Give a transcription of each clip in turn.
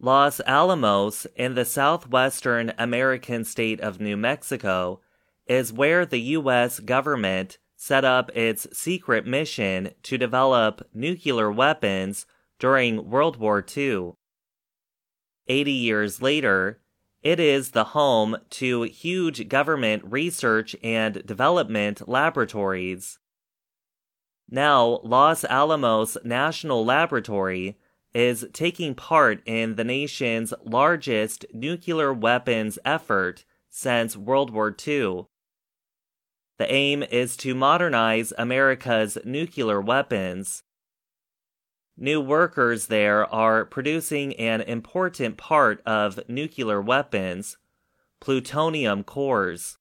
Los Alamos, in the southwestern American state of New Mexico, is where the U.S. government set up its secret mission to develop nuclear weapons during World War II. Eighty years later, it is the home to huge government research and development laboratories. Now, Los Alamos National Laboratory is taking part in the nation's largest nuclear weapons effort since World War II. The aim is to modernize America's nuclear weapons. New workers there are producing an important part of nuclear weapons plutonium cores.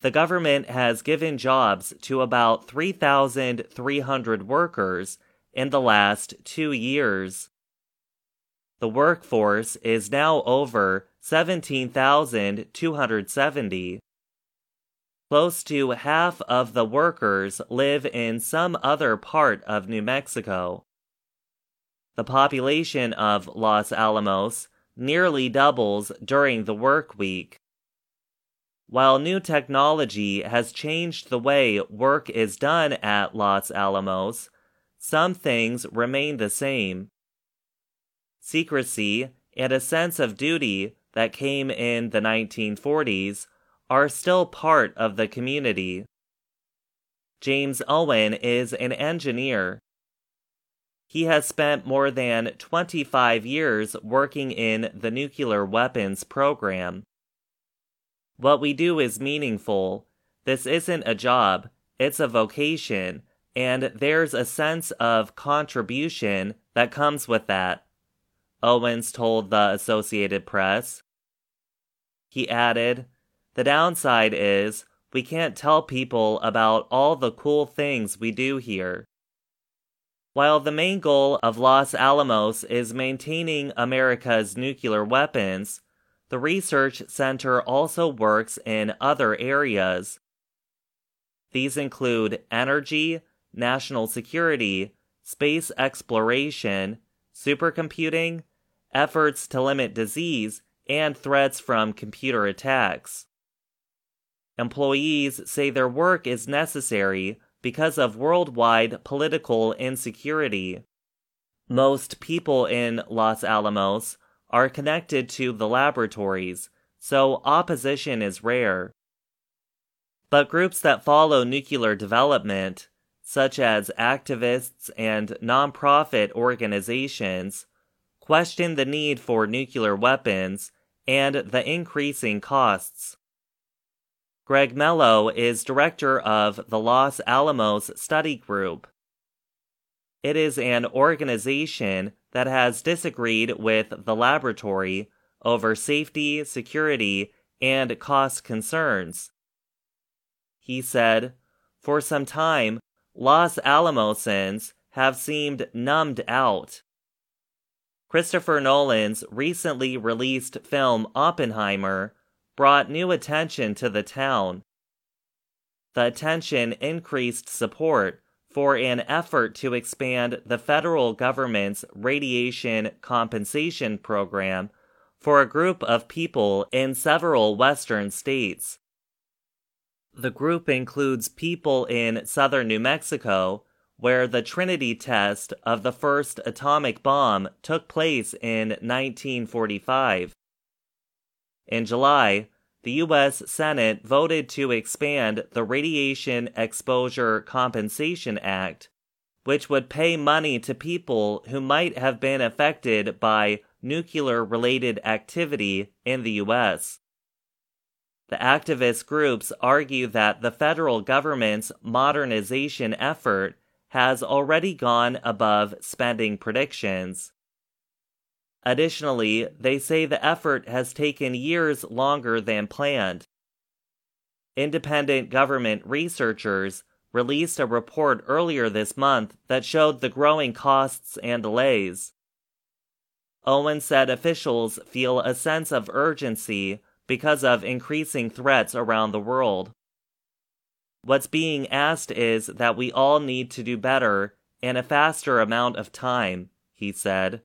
The government has given jobs to about 3,300 workers in the last two years. The workforce is now over 17,270. Close to half of the workers live in some other part of New Mexico. The population of Los Alamos nearly doubles during the work week. While new technology has changed the way work is done at Los Alamos, some things remain the same. Secrecy and a sense of duty that came in the 1940s are still part of the community. James Owen is an engineer. He has spent more than 25 years working in the nuclear weapons program. What we do is meaningful. This isn't a job, it's a vocation, and there's a sense of contribution that comes with that. Owens told the Associated Press. He added, the downside is we can't tell people about all the cool things we do here. While the main goal of Los Alamos is maintaining America's nuclear weapons, the research center also works in other areas. These include energy, national security, space exploration, supercomputing, efforts to limit disease, and threats from computer attacks. Employees say their work is necessary because of worldwide political insecurity. Most people in Los Alamos are connected to the laboratories, so opposition is rare. But groups that follow nuclear development, such as activists and nonprofit organizations, question the need for nuclear weapons and the increasing costs. Greg Mello is director of the Los Alamos Study Group. It is an organization that has disagreed with the laboratory over safety, security, and cost concerns. He said, For some time, Los Alamosans have seemed numbed out. Christopher Nolan's recently released film Oppenheimer brought new attention to the town. The attention increased support for an effort to expand the federal government's radiation compensation program for a group of people in several western states. The group includes people in southern New Mexico, where the Trinity test of the first atomic bomb took place in 1945. In July, the U.S. Senate voted to expand the Radiation Exposure Compensation Act, which would pay money to people who might have been affected by nuclear related activity in the U.S. The activist groups argue that the federal government's modernization effort has already gone above spending predictions. Additionally, they say the effort has taken years longer than planned. Independent government researchers released a report earlier this month that showed the growing costs and delays. Owen said officials feel a sense of urgency because of increasing threats around the world. What's being asked is that we all need to do better in a faster amount of time, he said.